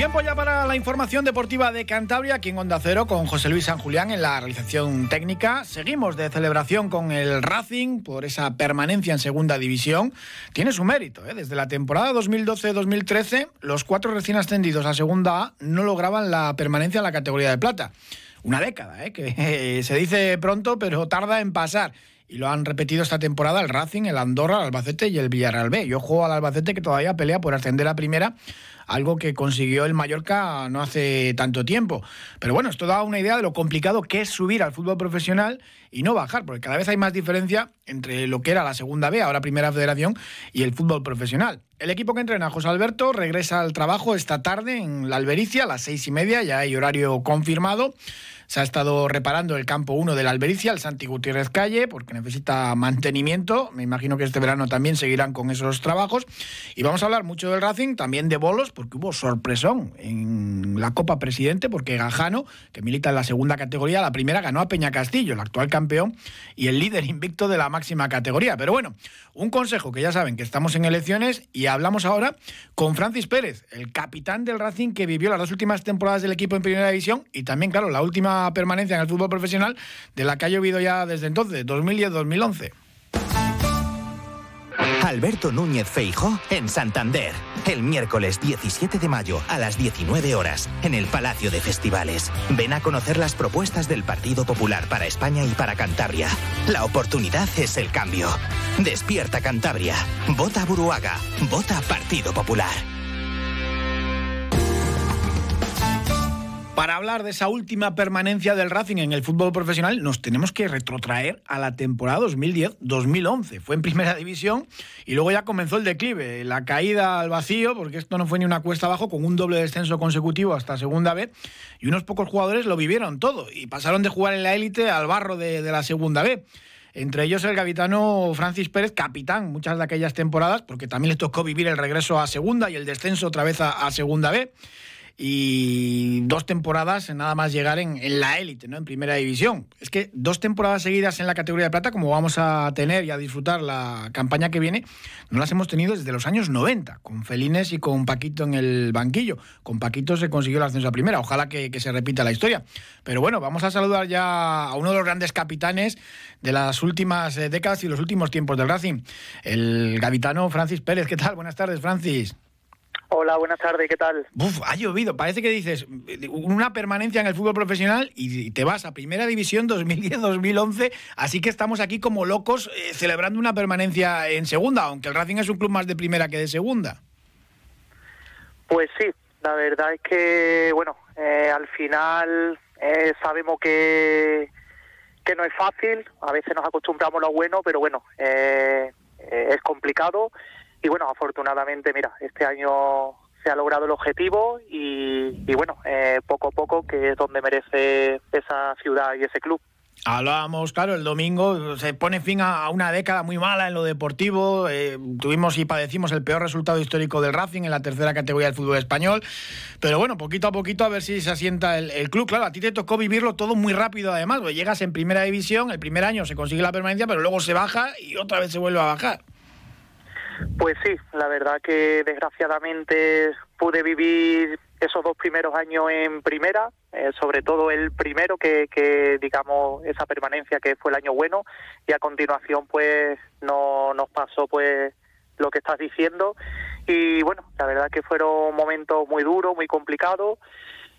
Tiempo ya para la información deportiva de Cantabria, aquí en Onda Cero, con José Luis San Julián en la realización técnica. Seguimos de celebración con el Racing por esa permanencia en segunda división. Tiene su mérito, ¿eh? desde la temporada 2012-2013, los cuatro recién ascendidos a segunda A no lograban la permanencia en la categoría de plata. Una década, ¿eh? que se dice pronto, pero tarda en pasar y lo han repetido esta temporada el Racing, el Andorra, el Albacete y el Villarreal B. Yo juego al Albacete que todavía pelea por ascender a primera, algo que consiguió el Mallorca no hace tanto tiempo. Pero bueno, esto da una idea de lo complicado que es subir al fútbol profesional y no bajar, porque cada vez hay más diferencia entre lo que era la segunda B, ahora primera federación, y el fútbol profesional. El equipo que entrena José Alberto regresa al trabajo esta tarde en la Albericia a las seis y media, ya hay horario confirmado. Se ha estado reparando el campo 1 de la Albericia, el Santi Gutiérrez Calle, porque necesita mantenimiento. Me imagino que este verano también seguirán con esos trabajos. Y vamos a hablar mucho del Racing, también de bolos, porque hubo sorpresón en la Copa Presidente, porque Gajano, que milita en la segunda categoría, la primera ganó a Peña Castillo, el actual campeón y el líder invicto de la máxima categoría. Pero bueno, un consejo que ya saben que estamos en elecciones y hablamos ahora con Francis Pérez, el capitán del Racing que vivió las dos últimas temporadas del equipo en Primera División y también, claro, la última permanencia en el fútbol profesional de la que ha llovido ya desde entonces, 2010-2011. Alberto Núñez Feijó en Santander. El miércoles 17 de mayo a las 19 horas en el Palacio de Festivales. Ven a conocer las propuestas del Partido Popular para España y para Cantabria. La oportunidad es el cambio. Despierta Cantabria. Vota Buruaga. Vota Partido Popular. Para hablar de esa última permanencia del Racing en el fútbol profesional, nos tenemos que retrotraer a la temporada 2010-2011. Fue en primera división y luego ya comenzó el declive, la caída al vacío, porque esto no fue ni una cuesta abajo, con un doble descenso consecutivo hasta segunda B. Y unos pocos jugadores lo vivieron todo y pasaron de jugar en la élite al barro de, la segunda B entre ellos el capitano Francis Pérez, capitán muchas de aquellas temporadas, porque también le tocó vivir el regreso a segunda y el descenso otra vez a, a segunda B y dos temporadas en nada más llegar en, la élite, ¿no? en primera división. Es que dos temporadas seguidas en la categoría de plata, como vamos a tener y a disfrutar la campaña que viene, no las hemos tenido desde los años 90, con Felines y con Paquito en el banquillo. Con Paquito se consiguió el ascenso a primera, ojalá que, que se repita la historia. Pero bueno, vamos a saludar ya a uno de los grandes capitanes de las últimas eh, décadas y los últimos tiempos del Racing, el gavitano Francis Pérez. ¿Qué tal? Buenas tardes, Francis. Hola, buenas tardes, ¿qué tal? Uf, ha llovido. Parece que dices una permanencia en el fútbol profesional y te vas a Primera División 2010-2011. Así que estamos aquí como locos eh, celebrando una permanencia en Segunda, aunque el Racing es un club más de Primera que de Segunda. Pues sí, la verdad es que, bueno, eh, al final eh, sabemos que, que no es fácil. A veces nos acostumbramos a lo bueno, pero bueno, es complicado y bueno, afortunadamente, mira, este año se ha logrado el objetivo y, bueno, eh, poco a poco que es donde merece esa ciudad y ese club. Hablábamos, claro, el domingo se pone fin a una década muy mala en lo deportivo. Eh, tuvimos y padecimos el peor resultado histórico del Racing en la tercera categoría del fútbol español. Pero bueno, poquito a poquito a ver si se asienta el, el club. Claro, a ti te tocó vivirlo todo muy rápido además. Llegas en primera división, el primer año se consigue la permanencia, pero luego se baja y otra vez se vuelve a bajar. Pues sí, la verdad que desgraciadamente pude vivir esos dos primeros años en primera, eh, sobre todo el primero que, que, digamos esa permanencia que fue el año bueno y a continuación pues no nos pasó pues lo que estás diciendo. Y bueno la verdad que fueron momentos muy duros muy complicados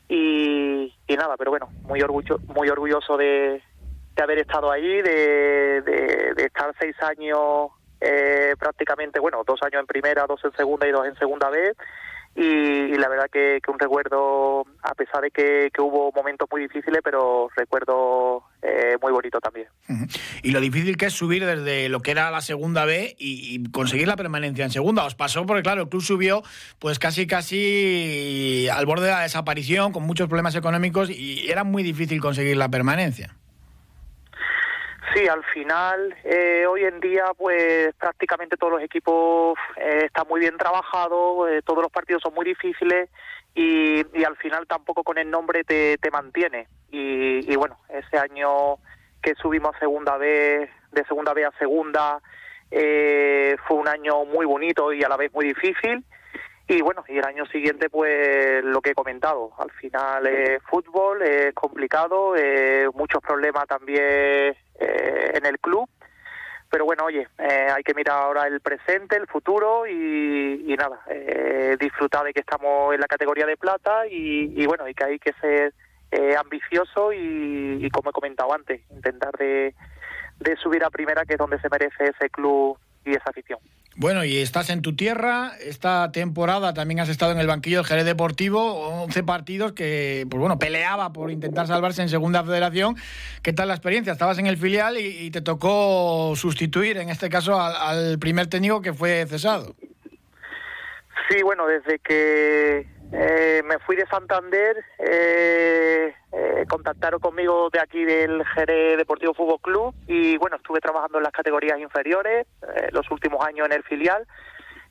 y, nada pero bueno muy orgullo muy orgulloso de, de haber estado ahí de, de, de estar seis años eh, prácticamente, bueno, dos años en primera, dos en segunda y dos en segunda vez y, la verdad que, un recuerdo, a pesar de que, hubo momentos muy difíciles, pero recuerdo eh, muy bonito también. Y lo difícil que es subir desde lo que era la segunda B y, conseguir la permanencia en segunda. Os pasó porque, claro, el club subió pues casi, casi al borde de la desaparición, con muchos problemas económicos y era muy difícil conseguir la permanencia. Sí, al final, eh, hoy en día, pues prácticamente todos los equipos eh, están muy bien trabajados, eh, todos los partidos son muy difíciles y, al final tampoco con el nombre te, te mantiene. Y, bueno, ese año que subimos segunda vez, de segunda vez a segunda, fue un año muy bonito y a la vez muy difícil. Y bueno, y el año siguiente, pues lo que he comentado, al final es fútbol, es complicado, muchos problemas también eh, en el club. Pero bueno, oye, eh, hay que mirar ahora el presente, el futuro y, nada, eh, disfrutar de que estamos en la categoría de plata y, bueno, y que hay que ser ambicioso y, como he comentado antes, intentar de subir a primera, que es donde se merece ese club y esa afición. Bueno, y estás en tu tierra, esta temporada también has estado en el banquillo del Jerez Deportivo, 11 partidos que, pues bueno, peleaba por intentar salvarse en Segunda Federación. ¿Qué tal la experiencia? Estabas en el filial y, te tocó sustituir, en este caso, al, primer técnico que fue cesado. Sí, bueno, desde que eh, me fui de Santander, eh, eh, contactaron conmigo de aquí del Jerez Deportivo Fútbol Club y bueno, estuve trabajando en las categorías inferiores eh, los últimos años en el filial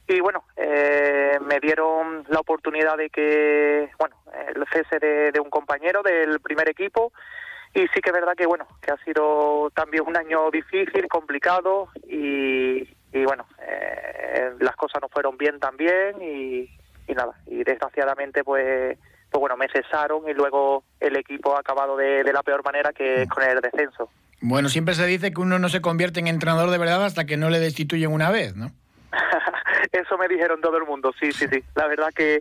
y bueno, eh, me dieron la oportunidad de que, bueno, el cese de, un compañero del primer equipo y sí que es verdad que bueno, que ha sido también un año difícil, complicado y, y bueno, las cosas no fueron bien también y, y nada, y desgraciadamente pues pues bueno, me cesaron y luego el equipo ha acabado de, la peor manera que con el descenso. Bueno, siempre se dice que uno no se convierte en entrenador de verdad hasta que no le destituyen una vez, ¿no? Eso me dijeron todo el mundo, sí, sí, sí. La verdad que,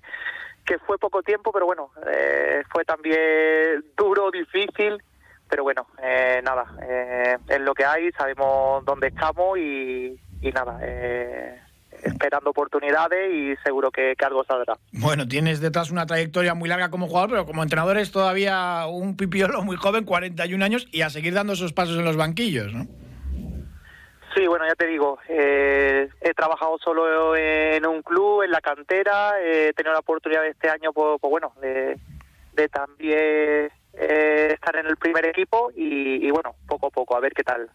que fue poco tiempo, pero bueno, eh, fue también duro, difícil, pero bueno, eh, nada, eh, es lo que hay, sabemos dónde estamos y, y nada, eh, esperando oportunidades y seguro que, algo saldrá. Bueno, tienes detrás una trayectoria muy larga como jugador, pero como entrenador es todavía un pipiolo muy joven, 41 años, y a seguir dando esos pasos en los banquillos, ¿no? Sí, bueno, ya te digo, eh, he trabajado solo en un club, en la cantera, he tenido la oportunidad de este año, pues, pues bueno, de, también eh, estar en el primer equipo y, y bueno, poco a poco, a ver qué tal.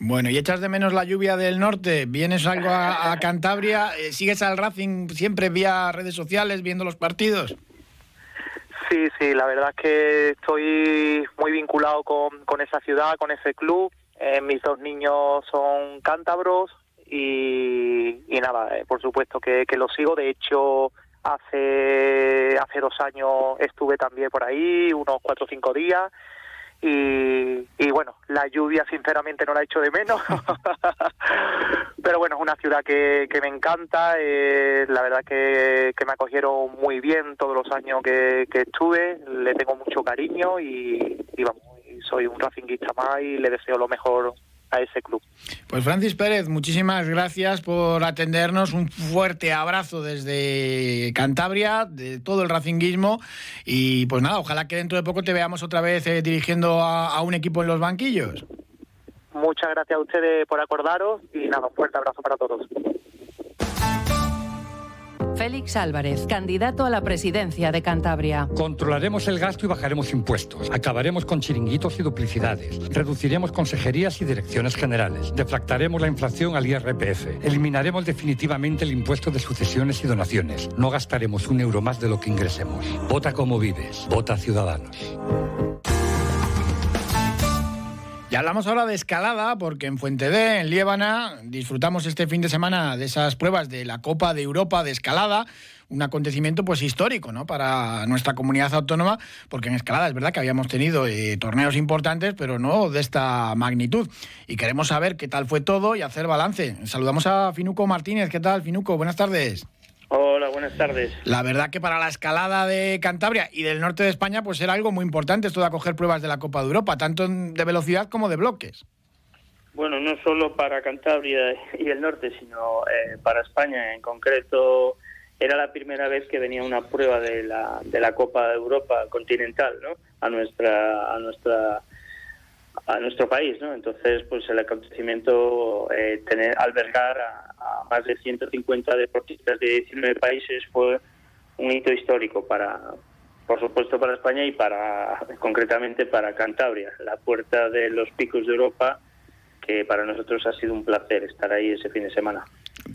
Bueno, ¿y echas de menos la lluvia del norte? ¿Vienes algo a, Cantabria? Eh, ¿Sigues al Racing siempre vía redes sociales viendo los partidos? Sí, sí, la verdad es que estoy muy vinculado con, esa ciudad, con ese club. Eh, mis dos niños son cántabros y, y nada, eh, por supuesto que, que lo sigo. De hecho, hace, hace dos años estuve también por ahí, unos cuatro o cinco días y, bueno, la lluvia sinceramente no la he hecho de menos, pero bueno, es una ciudad que, que me encanta, eh, la verdad que, que, me acogieron muy bien todos los años que, que estuve, le tengo mucho cariño y, y soy un racinguista más y le deseo lo mejor a ese club. Pues Francis Pérez, muchísimas gracias por atendernos. Un fuerte abrazo desde Cantabria, de todo el racinguismo. Y pues nada, ojalá que dentro de poco te veamos otra vez eh, dirigiendo a, a, un equipo en los banquillos. Muchas gracias a ustedes por acordaros y nada, un fuerte abrazo para todos. Félix Álvarez, candidato a la presidencia de Cantabria. Controlaremos el gasto y bajaremos impuestos. Acabaremos con chiringuitos y duplicidades. Reduciremos consejerías y direcciones generales. Deflactaremos la inflación al IRPF. Eliminaremos definitivamente el impuesto de sucesiones y donaciones. No gastaremos un euro más de lo que ingresemos. Vota como vives. Vota Ciudadanos. Hablamos ahora de escalada, porque en Fuente D, en Liébana, disfrutamos este fin de semana de esas pruebas de la Copa de Europa de escalada, un acontecimiento pues histórico ¿no? para nuestra comunidad autónoma, porque en escalada es verdad que habíamos tenido eh, torneos importantes, pero no de esta magnitud. Y queremos saber qué tal fue todo y hacer balance. Saludamos a Finuco Martínez. ¿Qué tal, Finuco? Buenas tardes. Hola, buenas tardes. La verdad que para la escalada de Cantabria y del norte de España, pues era algo muy importante esto de acoger pruebas de la Copa de Europa, tanto de velocidad como de bloques. Bueno, no solo para Cantabria y el norte, sino eh, para España en concreto era la primera vez que venía una prueba de la, de la Copa de Europa continental, ¿no? A nuestra, a nuestra a nuestro país, ¿no? Entonces, pues el acontecimiento, eh, tener, albergar a, más de 150 deportistas de 19 países fue un hito histórico para, por supuesto, para España y para, concretamente, para Cantabria, la puerta de los picos de Europa, que para nosotros ha sido un placer estar ahí ese fin de semana.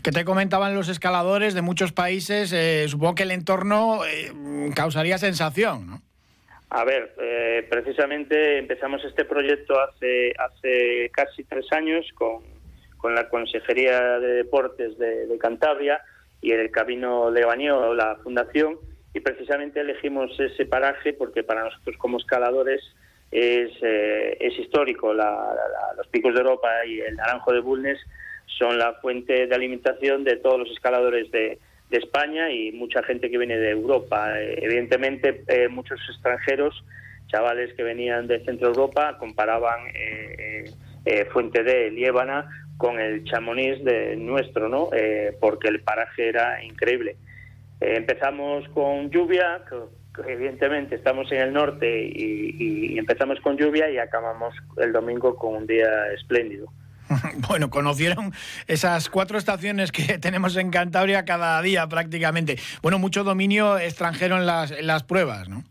¿Qué te comentaban los escaladores de muchos países? Eh, supongo que el entorno eh, causaría sensación, ¿no? A ver, eh, precisamente empezamos este proyecto hace, hace casi tres años con, con la Consejería de Deportes de, Cantabria y el Camino Lebaño, la fundación, y precisamente elegimos ese paraje porque para nosotros como escaladores es, eh, es histórico. los picos de Europa y el Naranjo de Bulnes son la fuente de alimentación de todos los escaladores de, de España y mucha gente que viene de Europa. Eh, evidentemente, eh, muchos extranjeros, chavales que venían de Centro Europa, comparaban eh, Fuente de Liébana con el Chamonix de nuestro, ¿no? porque el paraje era increíble. empezamos con lluvia, evidentemente estamos en el norte y empezamos con lluvia y acabamos el domingo con un día espléndido. Bueno, conocieron esas cuatro estaciones que tenemos en Cantabria cada día prácticamente. Bueno, mucho dominio extranjero en las, pruebas, ¿no?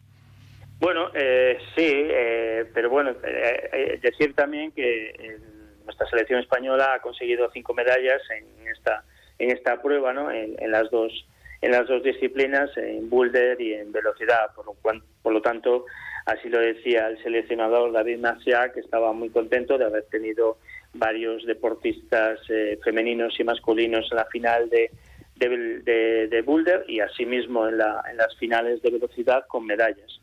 Bueno, eh, sí, eh, pero bueno, eh, decir también que nuestra selección española ha conseguido cinco medallas en esta en esta prueba, ¿no? En, las dos en las dos disciplinas, en boulder y en velocidad, por lo, por lo tanto, así lo decía el seleccionador David Masia, que estaba muy contento de haber tenido varios deportistas eh, femeninos y masculinos en la final de, de, de, boulder y asimismo en, la, en las finales de velocidad con medallas.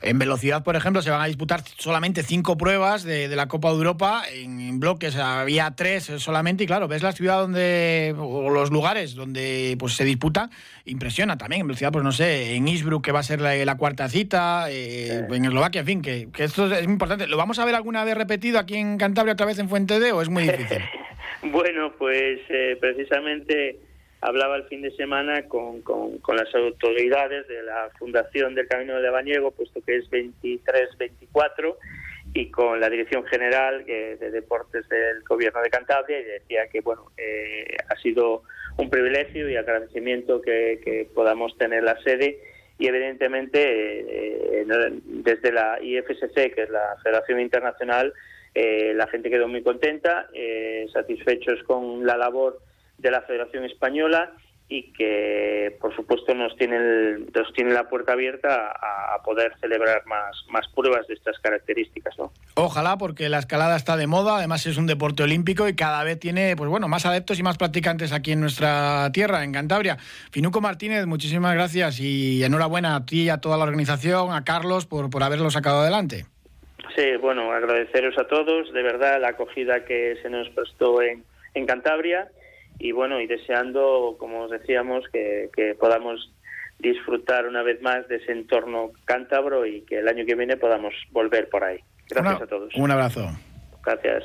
En velocidad, por ejemplo, se van a disputar solamente cinco pruebas de, la Copa de Europa. En, bloques había tres solamente. Y claro, ves la ciudad donde, o los lugares donde pues se disputa, impresiona también. En velocidad, pues no sé, en Innsbruck, que va a ser la, cuarta cita, eh, en Eslovaquia, en fin, que, esto es muy importante. ¿Lo vamos a ver alguna vez repetido aquí en Cantabria, otra vez en Fuente de o es muy difícil? bueno, pues eh, precisamente hablaba el fin de semana con, con, las autoridades de la Fundación del Camino de Bañego, puesto que es 23-24, y con la Dirección General de Deportes del Gobierno de Cantabria, y decía que bueno eh, ha sido un privilegio y agradecimiento que, podamos tener la sede. Y evidentemente eh, desde la IFSC, que es la Federación Internacional, eh, la gente quedó muy contenta, satisfechos con la labor de la Federación Española y que por supuesto nos tiene nos tiene la puerta abierta a, poder celebrar más más pruebas de estas características ¿no? ojalá porque la escalada está de moda además es un deporte olímpico y cada vez tiene pues bueno más adeptos y más practicantes aquí en nuestra tierra en Cantabria Finuco Martínez muchísimas gracias y enhorabuena a ti y a toda la organización a Carlos por por haberlo sacado adelante sí bueno agradeceros a todos de verdad la acogida que se nos prestó en en Cantabria y bueno, y deseando, como os decíamos, que, podamos disfrutar una vez más de ese entorno cántabro y que el año que viene podamos volver por ahí. Gracias a todos. Un abrazo. Gracias.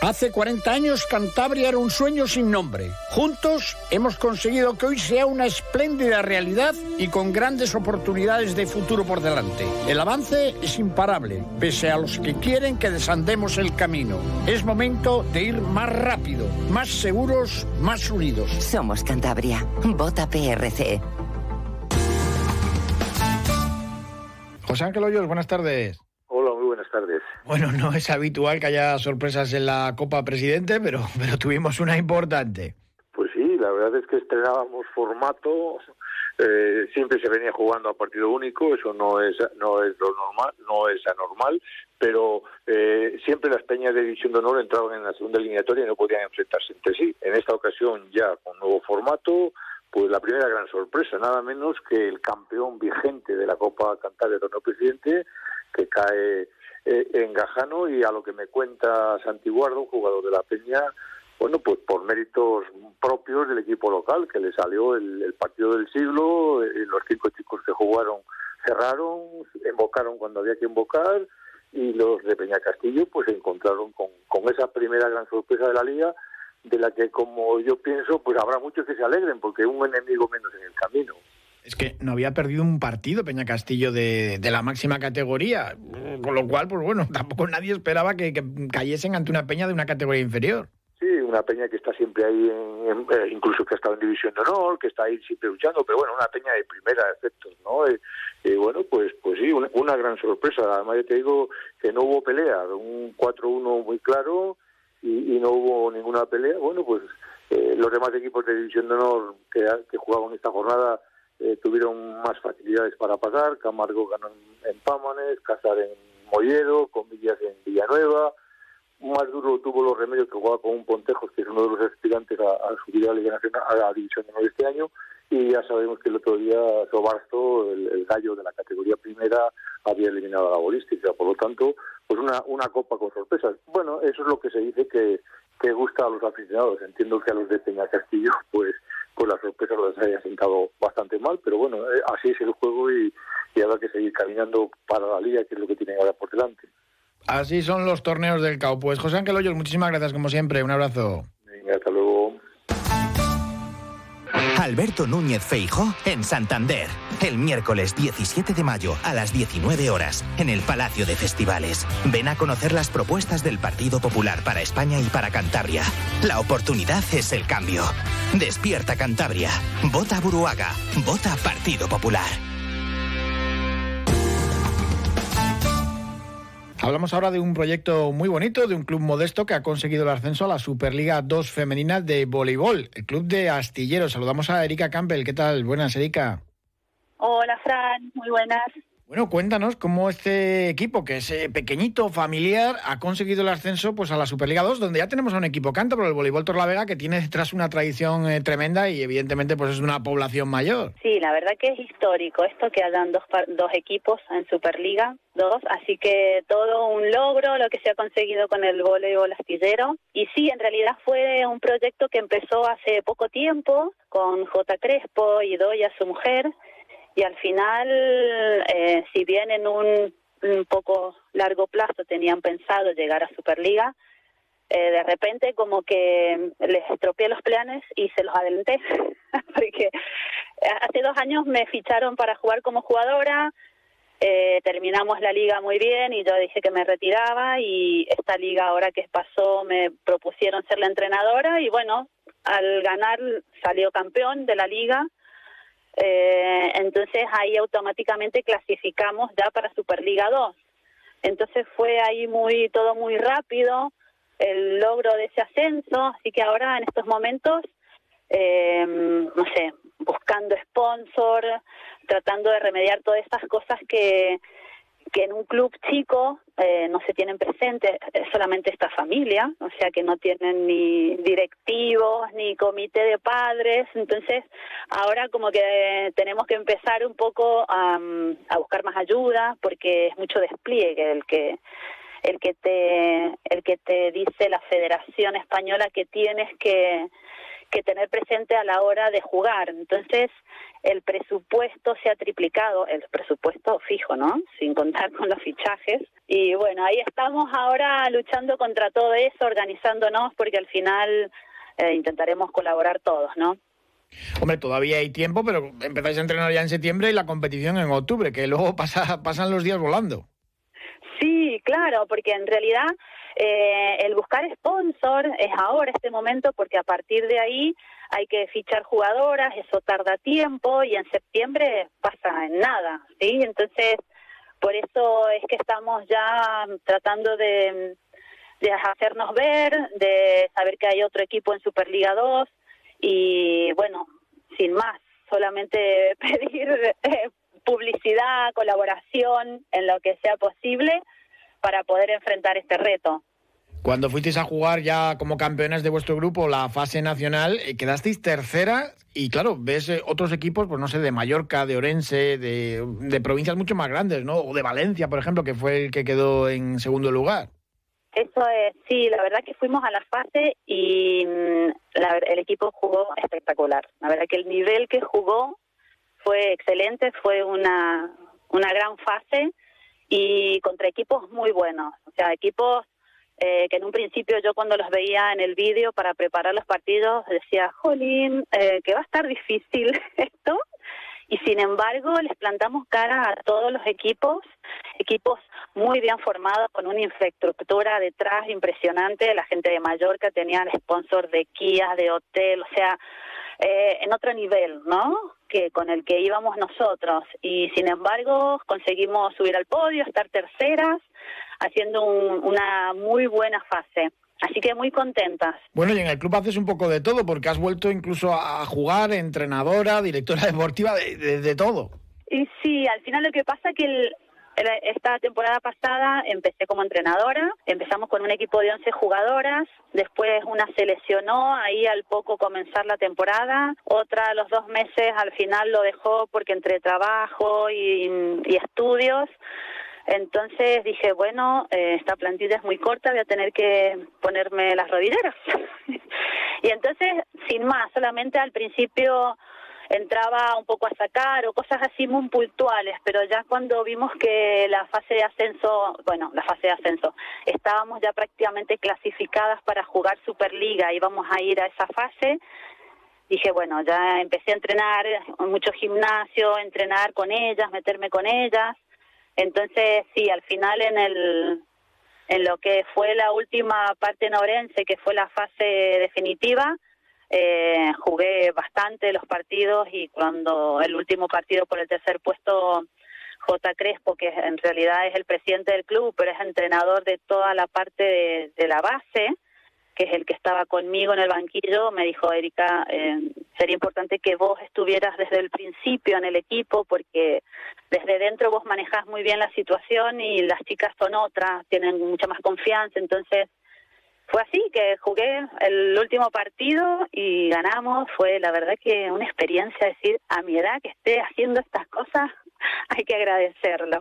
Hace 40 años Cantabria era un sueño sin nombre. Juntos hemos conseguido que hoy sea una espléndida realidad y con grandes oportunidades de futuro por delante. El avance es imparable, pese a los que quieren que desandemos el camino. Es momento de ir más rápido, más seguros, más unidos. Somos Cantabria. Vota PRC. José Ángel Hoyos, buenas tardes. Hola, muy buenas tardes. Bueno, no es habitual que haya sorpresas en la Copa Presidente, pero, pero tuvimos una importante. Pues sí, la verdad es que estrenábamos formato, eh, siempre se venía jugando a partido único, eso no es no es lo normal, no es anormal, pero eh, siempre las peñas de división de honor entraban en la segunda eliminatoria y no podían enfrentarse entre sí. En esta ocasión ya con nuevo formato, pues la primera gran sorpresa, nada menos que el campeón vigente de la Copa Cantabria Torneo Presidente, que cae eh, en Gajano y a lo que me cuenta Santiguardo, jugador de la Peña, bueno, pues por méritos propios del equipo local, que le salió el, partido del siglo, eh, los cinco chicos que jugaron cerraron, invocaron cuando había que invocar y los de Peña Castillo pues se encontraron con, con esa primera gran sorpresa de la liga de la que como yo pienso pues habrá muchos que se alegren porque un enemigo menos en el camino. Es que no había perdido un partido Peña Castillo de, la máxima categoría, con lo cual, pues bueno, tampoco nadie esperaba que, que cayesen ante una peña de una categoría inferior. Sí, una peña que está siempre ahí, en, eh, incluso que ha estado en División de Honor, que está ahí siempre luchando, pero bueno, una peña de primera efectos, ¿no? Y, eh, eh, bueno, pues pues sí, una, gran sorpresa. Además, yo te digo que no hubo pelea, un 4-1 muy claro y, no hubo ninguna pelea. Bueno, pues los demás equipos de División de Honor que, que jugaban esta jornada tuvieron más facilidades para pasar. Camargo ganó en, Pámanes, Casar en Mollero, Comillas en Villanueva más duro tuvo los remedios que jugaba con un Pontejos, que es uno de los aspirantes a, subir a la Liga Nacional, a la División de este año, y ya sabemos que el otro día Sobarsto, el, gallo de la categoría primera, había eliminado a la bolística, por lo tanto, pues una, una copa con sorpresas. Bueno, eso es lo que se dice que, que gusta a los aficionados. Entiendo que a los de Peña Castillo, pues, pues la sorpresa les haya sentado bastante mal, pero bueno, eh, así es el juego y, y habrá que seguir caminando para la liga, que es lo que tienen ahora por delante. Así son los torneos del CAU. Pues José Ángel Hoyos, muchísimas gracias como siempre. Un abrazo. Venga, hasta luego. Alberto Núñez Feijo en Santander. El miércoles 17 de mayo a las 19 horas en el Palacio de Festivales. Ven a conocer las propuestas del Partido Popular para España y para Cantabria. La oportunidad es el cambio. Despierta Cantabria. Vota Buruaga. Vota Partido Popular. Hablamos ahora de un proyecto muy bonito, de un club modesto que ha conseguido el ascenso a la Superliga 2 femenina de voleibol, el club de Astilleros. Saludamos a Erika Campbell. ¿Qué tal? Buenas, Erika. Hola, Fran. Muy buenas. Bueno, cuéntanos cómo este equipo, que es eh, pequeñito, familiar, ha conseguido el ascenso pues a la Superliga 2, donde ya tenemos a un equipo cántabro, el voleibol Torlavega, que tiene detrás una tradición eh, tremenda y evidentemente pues es una población mayor. Sí, la verdad que es histórico esto que hayan dos, dos equipos en Superliga 2, así que todo un logro lo que se ha conseguido con el voleibol astillero. Y sí, en realidad fue un proyecto que empezó hace poco tiempo con J. Crespo y Doya, su mujer, y al final, eh, si bien en un, poco largo plazo tenían pensado llegar a Superliga, eh, de repente como que les estropeé los planes y se los adelanté, porque hace dos años me ficharon para jugar como jugadora, eh, terminamos la liga muy bien y yo dije que me retiraba y esta liga ahora que pasó me propusieron ser la entrenadora y bueno, al ganar salió campeón de la liga eh, entonces ahí automáticamente clasificamos ya para Superliga 2. Entonces fue ahí muy todo muy rápido el logro de ese ascenso, así que ahora en estos momentos, eh, no sé, buscando sponsor, tratando de remediar todas estas cosas que, que en un club chico eh, no se tienen presentes solamente esta familia, o sea que no tienen ni directivos ni comité de padres, entonces ahora como que tenemos que empezar un poco a, a buscar más ayuda porque es mucho despliegue el que el que te el que te dice la Federación Española que tienes que que tener presente a la hora de jugar. Entonces, el presupuesto se ha triplicado, el presupuesto fijo, ¿no? Sin contar con los fichajes. Y bueno, ahí estamos ahora luchando contra todo eso, organizándonos, porque al final eh, intentaremos colaborar todos, ¿no? Hombre, todavía hay tiempo, pero empezáis a entrenar ya en septiembre y la competición en octubre, que luego pasa, pasan los días volando. Sí, claro, porque en realidad eh, el buscar sponsor es ahora, este momento, porque a partir de ahí hay que fichar jugadoras, eso tarda tiempo y en septiembre pasa en nada, ¿sí? Entonces, por eso es que estamos ya tratando de, de hacernos ver, de saber que hay otro equipo en Superliga 2 y bueno, sin más, solamente pedir eh, publicidad, colaboración en lo que sea posible para poder enfrentar este reto. Cuando fuisteis a jugar ya como campeones de vuestro grupo la fase nacional, eh, quedasteis tercera y claro, ves eh, otros equipos, pues no sé, de Mallorca, de Orense, de, de provincias mucho más grandes, ¿no? O de Valencia, por ejemplo, que fue el que quedó en segundo lugar. Eso es, sí, la verdad que fuimos a la fase y mm, el equipo jugó espectacular. La verdad que el nivel que jugó fue excelente, fue una, una gran fase y contra equipos muy buenos, o sea, equipos eh, que en un principio yo cuando los veía en el vídeo para preparar los partidos decía, jolín, eh, que va a estar difícil esto, y sin embargo les plantamos cara a todos los equipos, equipos muy bien formados con una infraestructura detrás impresionante, la gente de Mallorca tenía el sponsor de Kia, de hotel, o sea, eh, en otro nivel, ¿no? Que con el que íbamos nosotros. Y sin embargo conseguimos subir al podio, estar terceras, haciendo una muy buena fase. Así que muy contentas. Bueno, y en el club haces un poco de todo, porque has vuelto incluso a jugar, entrenadora, directora deportiva, de, de, todo. Y sí, al final lo que pasa es que esta temporada pasada empecé como entrenadora, empezamos con un equipo de 11 jugadoras, después una se lesionó ahí al poco comenzar la temporada, otra a los dos meses al final lo dejó porque entre trabajo y, estudios entonces dije, bueno, eh, esta plantilla es muy corta, voy a tener que ponerme las rodilleras. y entonces, sin más, solamente al principio entraba un poco a sacar o cosas así muy puntuales, pero ya cuando vimos que la fase de ascenso, bueno, la fase de ascenso, estábamos ya prácticamente clasificadas para jugar Superliga, íbamos a ir a esa fase, dije, bueno, ya empecé a entrenar, mucho gimnasio, entrenar con ellas, meterme con ellas, entonces, sí, al final en el en lo que fue la última parte norense, que fue la fase definitiva, eh, jugué bastante los partidos y cuando el último partido por el tercer puesto, J. Crespo, que en realidad es el presidente del club, pero es entrenador de toda la parte de la base, que es el que estaba conmigo en el banquillo, me dijo, Erika, eh, sería importante que vos estuvieras desde el principio en el equipo porque desde dentro vos manejás muy bien la situación y las chicas son otras, tienen mucha más confianza, entonces fue así que jugué el último partido y ganamos, fue la verdad que una experiencia decir, a mi edad que esté haciendo estas cosas, hay que agradecerlo.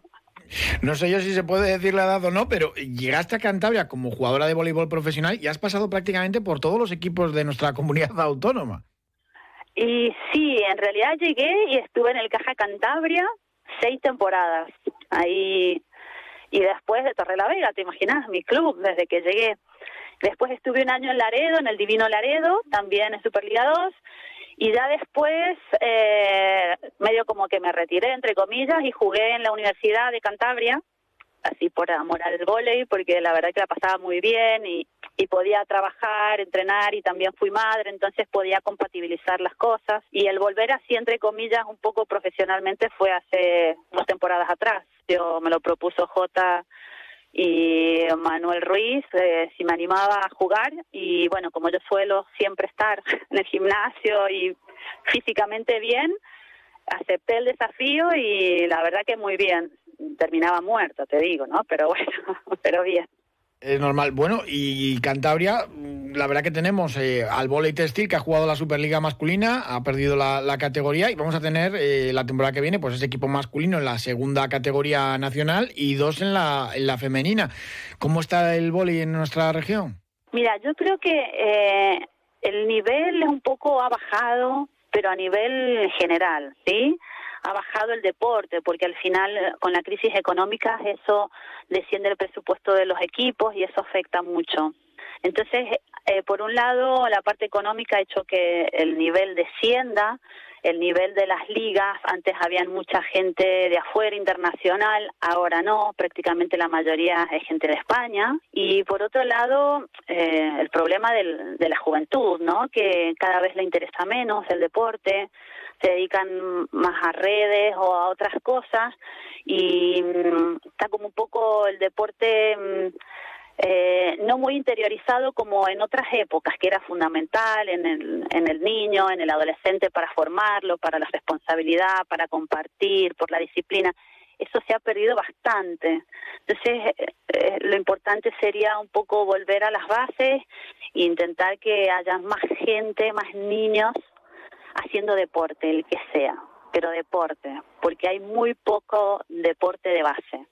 No sé yo si se puede decir la edad o no, pero llegaste a Cantabria como jugadora de voleibol profesional y has pasado prácticamente por todos los equipos de nuestra comunidad autónoma. Y sí, en realidad llegué y estuve en el Caja Cantabria seis temporadas. Ahí y después de Torre la Vega, te imaginas, mi club desde que llegué. Después estuve un año en Laredo, en el Divino Laredo, también en Superliga 2, y ya después, eh, medio como que me retiré, entre comillas, y jugué en la Universidad de Cantabria, así por amor al volei, porque la verdad que la pasaba muy bien y, y podía trabajar, entrenar y también fui madre, entonces podía compatibilizar las cosas. Y el volver así, entre comillas, un poco profesionalmente fue hace dos temporadas atrás. Yo me lo propuso J y Manuel Ruiz eh, si me animaba a jugar y bueno, como yo suelo siempre estar en el gimnasio y físicamente bien, acepté el desafío y la verdad que muy bien. Terminaba muerto, te digo, ¿no? Pero bueno, pero bien. Es normal. Bueno, y Cantabria, la verdad que tenemos eh, al volei textil que ha jugado la Superliga masculina, ha perdido la, categoría y vamos a tener eh, la temporada que viene pues ese equipo masculino en la segunda categoría nacional y dos en la, en la femenina. ¿Cómo está el volei en nuestra región? Mira, yo creo que eh, el nivel un poco ha bajado, pero a nivel general, ¿sí? Ha bajado el deporte, porque al final eh, con la crisis económica eso desciende el presupuesto de los equipos y eso afecta mucho. Entonces, eh, por un lado, la parte económica ha hecho que el nivel descienda, el nivel de las ligas, antes habían mucha gente de afuera internacional, ahora no, prácticamente la mayoría es gente de España. Y por otro lado, eh, el problema del, de la juventud, ¿no? que cada vez le interesa menos el deporte, se dedican más a redes o a otras cosas y mm, está como un poco el deporte mm, eh, no muy interiorizado como en otras épocas, que era fundamental en el, en el niño, en el adolescente para formarlo, para la responsabilidad, para compartir, por la disciplina. eso se ha perdido bastante. Entonces, eh, lo importante sería un poco volver a las bases e intentar que haya más gente, más niños haciendo deporte, el que sea, pero deporte, porque hay muy poco deporte de base.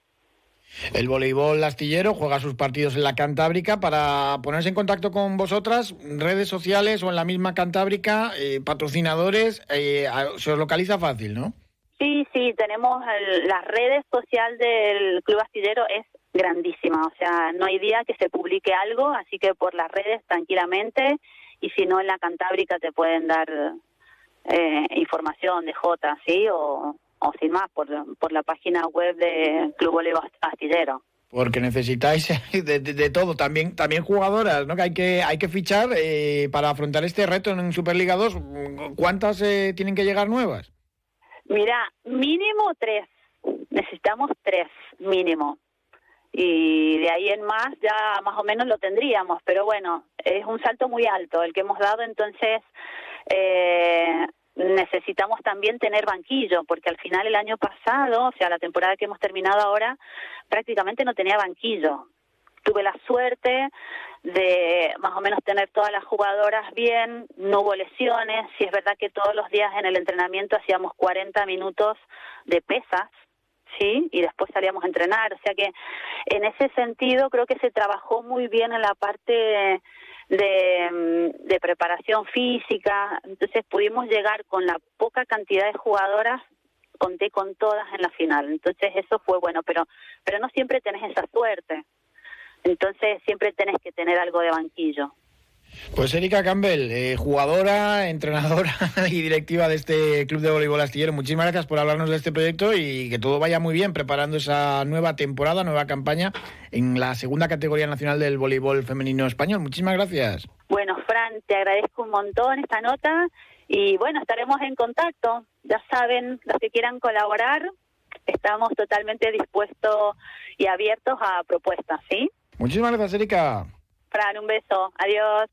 El voleibol astillero juega sus partidos en la Cantábrica. Para ponerse en contacto con vosotras, redes sociales o en la misma Cantábrica, eh, patrocinadores, eh, se localiza fácil, ¿no? Sí, sí, tenemos las redes sociales del Club Astillero es grandísima, o sea, no hay día que se publique algo, así que por las redes tranquilamente y si no en la Cantábrica te pueden dar eh, información de J, ¿sí? O, o sin más, por, por la página web de Club Bolívar Astillero. Porque necesitáis de, todo, también también jugadoras, ¿no? Que hay que hay que fichar eh, para afrontar este reto en Superliga 2. ¿Cuántas eh, tienen que llegar nuevas? Mira, mínimo tres. Necesitamos tres, mínimo. Y de ahí en más ya más o menos lo tendríamos, pero bueno, es un salto muy alto el que hemos dado, entonces eh, necesitamos también tener banquillo, porque al final el año pasado, o sea, la temporada que hemos terminado ahora, prácticamente no tenía banquillo. Tuve la suerte de más o menos tener todas las jugadoras bien, no hubo lesiones, si es verdad que todos los días en el entrenamiento hacíamos 40 minutos de pesas, ¿sí? Y después salíamos a entrenar, o sea que en ese sentido creo que se trabajó muy bien en la parte de, de preparación física, entonces pudimos llegar con la poca cantidad de jugadoras conté con todas en la final. Entonces eso fue bueno, pero pero no siempre tenés esa suerte. Entonces siempre tenés que tener algo de banquillo. Pues Erika Campbell, eh, jugadora, entrenadora y directiva de este Club de Voleibol Astillero, muchísimas gracias por hablarnos de este proyecto y que todo vaya muy bien preparando esa nueva temporada, nueva campaña en la segunda categoría nacional del voleibol femenino español. Muchísimas gracias. Bueno, Fran, te agradezco un montón esta nota y bueno, estaremos en contacto. Ya saben, los que quieran colaborar, estamos totalmente dispuestos y abiertos a propuestas, ¿sí? Muchísimas gracias, Erika. Fran, un beso. Adiós.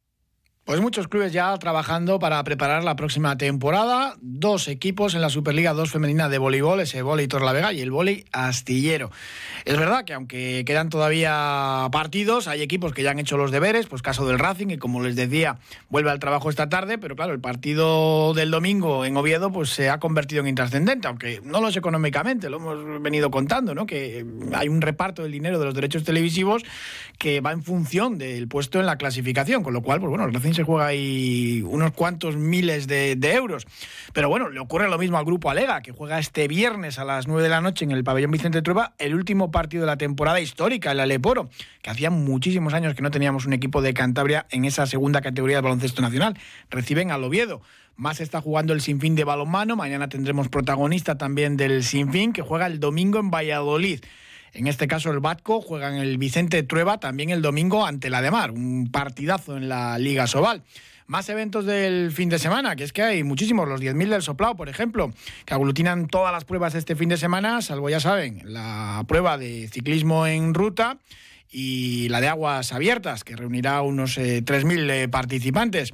Pues muchos clubes ya trabajando para preparar la próxima temporada. Dos equipos en la Superliga 2 femenina de voleibol, ese volei Torlavega y el volei Astillero. Es verdad que aunque quedan todavía partidos, hay equipos que ya han hecho los deberes, pues caso del Racing, que como les decía, vuelve al trabajo esta tarde, pero claro, el partido del domingo en Oviedo pues se ha convertido en intrascendente, aunque no lo es económicamente, lo hemos venido contando, ¿no? Que hay un reparto del dinero de los derechos televisivos que va en función del puesto en la clasificación, con lo cual, pues bueno, el Racing se juega ahí unos cuantos miles de, euros. Pero bueno, le ocurre lo mismo al grupo Alega, que juega este viernes a las 9 de la noche en el pabellón Vicente Trueba, el último partido de la temporada histórica, el Aleporo, que hacía muchísimos años que no teníamos un equipo de Cantabria en esa segunda categoría de baloncesto nacional. Reciben al Oviedo. Más está jugando el Sinfín de balonmano. Mañana tendremos protagonista también del Sinfín, que juega el domingo en Valladolid. En este caso el Batco juega en el Vicente Trueba también el domingo ante la de Mar, un partidazo en la Liga Sobal. Más eventos del fin de semana, que es que hay muchísimos, los 10.000 del Soplao, por ejemplo, que aglutinan todas las pruebas este fin de semana, salvo ya saben, la prueba de ciclismo en ruta y la de aguas abiertas, que reunirá unos 3.000 eh, eh, participantes.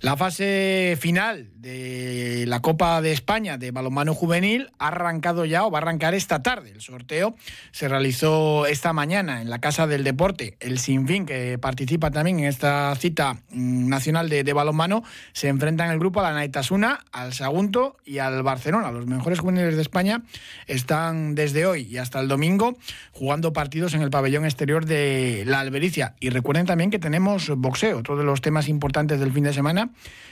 La fase final de la Copa de España de balonmano juvenil ha arrancado ya o va a arrancar esta tarde. El sorteo se realizó esta mañana en la Casa del Deporte. El Sinfín, que participa también en esta cita mm, nacional de, balonmano, se enfrenta en el grupo a la Naitasuna, al Sagunto y al Barcelona. Los mejores juveniles de España están desde hoy y hasta el domingo jugando partidos en el pabellón exterior de la Albericia. Y recuerden también que tenemos boxeo, otro de los temas importantes del fin de semana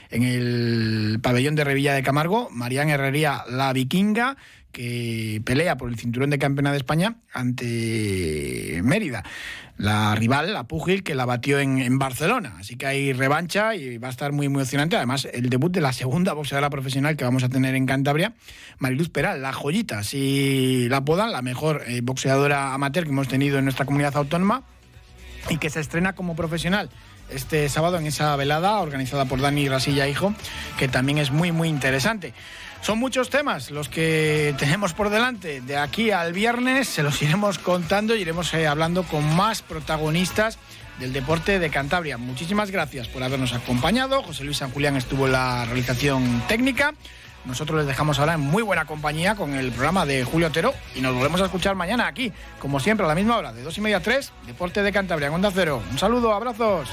en el pabellón de Revilla de Camargo, Marián Herrería La Vikinga, que pelea por el cinturón de campeona de España ante Mérida. La rival, la Pugil, que la batió en, Barcelona. Así que hay revancha y va a estar muy, muy emocionante. Además, el debut de la segunda boxeadora profesional que vamos a tener en Cantabria, Mariluz Peral, la joyita, si la podan, la mejor eh, boxeadora amateur que hemos tenido en nuestra comunidad autónoma y que se estrena como profesional este sábado en esa velada organizada por Dani Rasilla Hijo, que también es muy, muy interesante. Son muchos temas los que tenemos por delante. De aquí al viernes se los iremos contando y iremos eh, hablando con más protagonistas del deporte de Cantabria. Muchísimas gracias por habernos acompañado. José Luis San Julián estuvo en la realización técnica. Nosotros les dejamos ahora en muy buena compañía con el programa de Julio Otero y nos volvemos a escuchar mañana aquí, como siempre, a la misma hora, de dos y media a tres, Deporte de Cantabria, Onda Cero. Un saludo, abrazos.